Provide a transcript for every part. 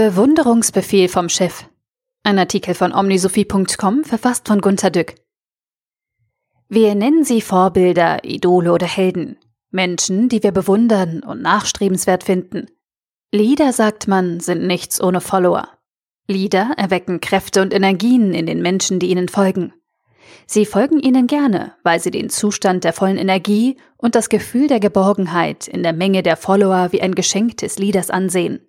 Bewunderungsbefehl vom Chef. Ein Artikel von omnisophie.com, verfasst von Gunter Dück. Wir nennen sie Vorbilder, Idole oder Helden. Menschen, die wir bewundern und nachstrebenswert finden. Lieder, sagt man, sind nichts ohne Follower. Lieder erwecken Kräfte und Energien in den Menschen, die ihnen folgen. Sie folgen ihnen gerne, weil sie den Zustand der vollen Energie und das Gefühl der Geborgenheit in der Menge der Follower wie ein Geschenk des Lieders ansehen.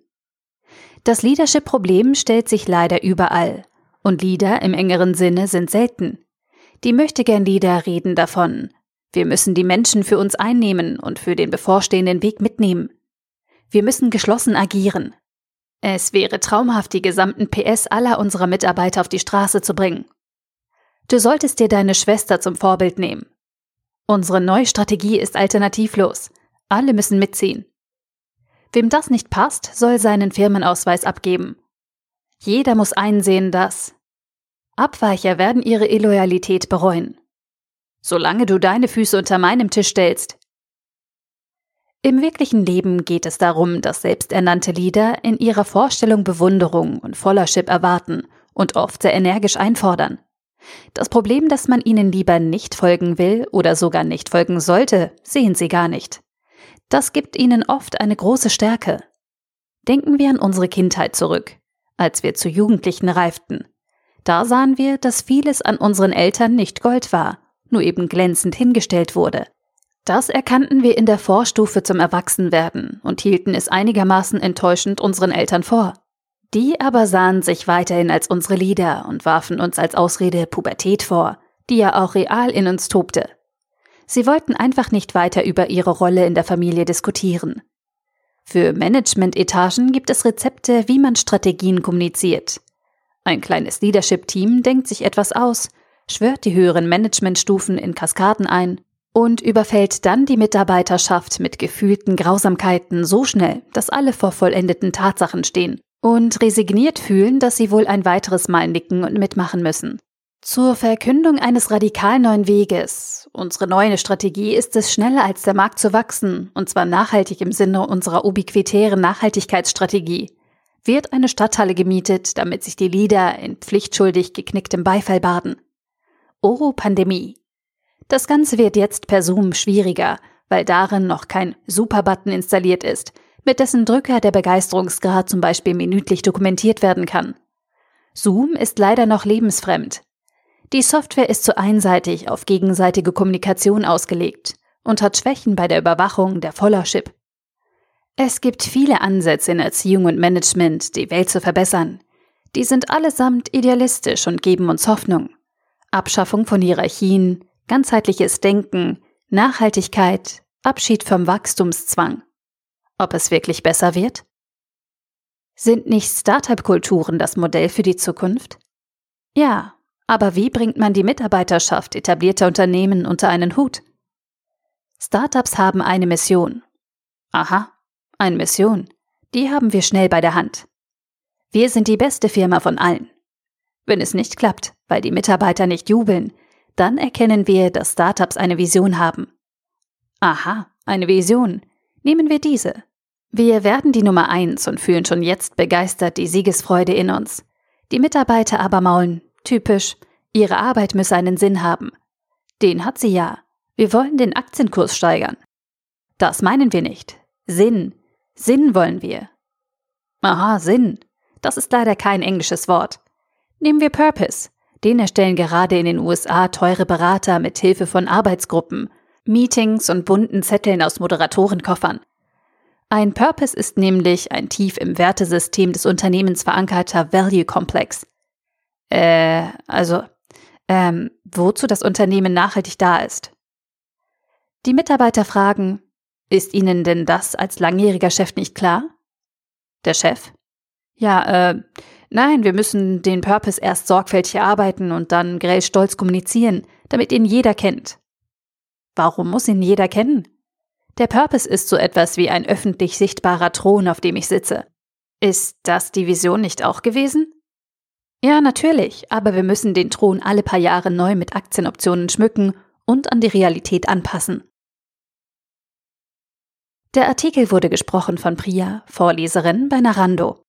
Das Leadership-Problem stellt sich leider überall. Und Lieder im engeren Sinne sind selten. Die Möchtegern-Lieder reden davon. Wir müssen die Menschen für uns einnehmen und für den bevorstehenden Weg mitnehmen. Wir müssen geschlossen agieren. Es wäre traumhaft, die gesamten PS aller unserer Mitarbeiter auf die Straße zu bringen. Du solltest dir deine Schwester zum Vorbild nehmen. Unsere neue Strategie ist alternativlos. Alle müssen mitziehen. Wem das nicht passt, soll seinen Firmenausweis abgeben. Jeder muss einsehen, dass Abweicher werden ihre Illoyalität bereuen. Solange du deine Füße unter meinem Tisch stellst. Im wirklichen Leben geht es darum, dass selbsternannte Leader in ihrer Vorstellung Bewunderung und Followership erwarten und oft sehr energisch einfordern. Das Problem, dass man ihnen lieber nicht folgen will oder sogar nicht folgen sollte, sehen sie gar nicht. Das gibt ihnen oft eine große Stärke. Denken wir an unsere Kindheit zurück, als wir zu Jugendlichen reiften. Da sahen wir, dass vieles an unseren Eltern nicht Gold war, nur eben glänzend hingestellt wurde. Das erkannten wir in der Vorstufe zum Erwachsenwerden und hielten es einigermaßen enttäuschend unseren Eltern vor. Die aber sahen sich weiterhin als unsere Lieder und warfen uns als Ausrede Pubertät vor, die ja auch real in uns tobte. Sie wollten einfach nicht weiter über ihre Rolle in der Familie diskutieren. Für Management-Etagen gibt es Rezepte, wie man Strategien kommuniziert. Ein kleines Leadership-Team denkt sich etwas aus, schwört die höheren Managementstufen in Kaskaden ein und überfällt dann die Mitarbeiterschaft mit gefühlten Grausamkeiten so schnell, dass alle vor vollendeten Tatsachen stehen und resigniert fühlen, dass sie wohl ein weiteres Mal nicken und mitmachen müssen. Zur Verkündung eines radikal neuen Weges. Unsere neue Strategie ist es, schneller als der Markt zu wachsen, und zwar nachhaltig im Sinne unserer ubiquitären Nachhaltigkeitsstrategie. Wird eine Stadthalle gemietet, damit sich die Lieder in pflichtschuldig geknicktem Beifall baden. Oh, Pandemie. Das Ganze wird jetzt per Zoom schwieriger, weil darin noch kein Super-Button installiert ist, mit dessen Drücker der Begeisterungsgrad zum Beispiel minütlich dokumentiert werden kann. Zoom ist leider noch lebensfremd. Die Software ist zu einseitig auf gegenseitige Kommunikation ausgelegt und hat Schwächen bei der Überwachung der Followership. Es gibt viele Ansätze in Erziehung und Management, die Welt zu verbessern. Die sind allesamt idealistisch und geben uns Hoffnung. Abschaffung von Hierarchien, ganzheitliches Denken, Nachhaltigkeit, Abschied vom Wachstumszwang. Ob es wirklich besser wird? Sind nicht Startup-Kulturen das Modell für die Zukunft? Ja, aber wie bringt man die Mitarbeiterschaft etablierter Unternehmen unter einen Hut? Startups haben eine Mission. Aha, eine Mission. Die haben wir schnell bei der Hand. Wir sind die beste Firma von allen. Wenn es nicht klappt, weil die Mitarbeiter nicht jubeln, dann erkennen wir, dass Startups eine Vision haben. Aha, eine Vision. Nehmen wir diese. Wir werden die Nummer eins und fühlen schon jetzt begeistert die Siegesfreude in uns. Die Mitarbeiter aber maulen, Typisch, ihre Arbeit müsse einen Sinn haben. Den hat sie ja. Wir wollen den Aktienkurs steigern. Das meinen wir nicht. Sinn. Sinn wollen wir. Aha, Sinn. Das ist leider kein englisches Wort. Nehmen wir Purpose. Den erstellen gerade in den USA teure Berater mit Hilfe von Arbeitsgruppen, Meetings und bunten Zetteln aus Moderatorenkoffern. Ein Purpose ist nämlich ein tief im Wertesystem des Unternehmens verankerter Value Complex. Äh, also, ähm, wozu das Unternehmen nachhaltig da ist. Die Mitarbeiter fragen, ist Ihnen denn das als langjähriger Chef nicht klar? Der Chef? Ja, äh, nein, wir müssen den Purpose erst sorgfältig erarbeiten und dann grell stolz kommunizieren, damit ihn jeder kennt. Warum muss ihn jeder kennen? Der Purpose ist so etwas wie ein öffentlich sichtbarer Thron, auf dem ich sitze. Ist das die Vision nicht auch gewesen? Ja, natürlich, aber wir müssen den Thron alle paar Jahre neu mit Aktienoptionen schmücken und an die Realität anpassen. Der Artikel wurde gesprochen von Priya, Vorleserin bei Narando.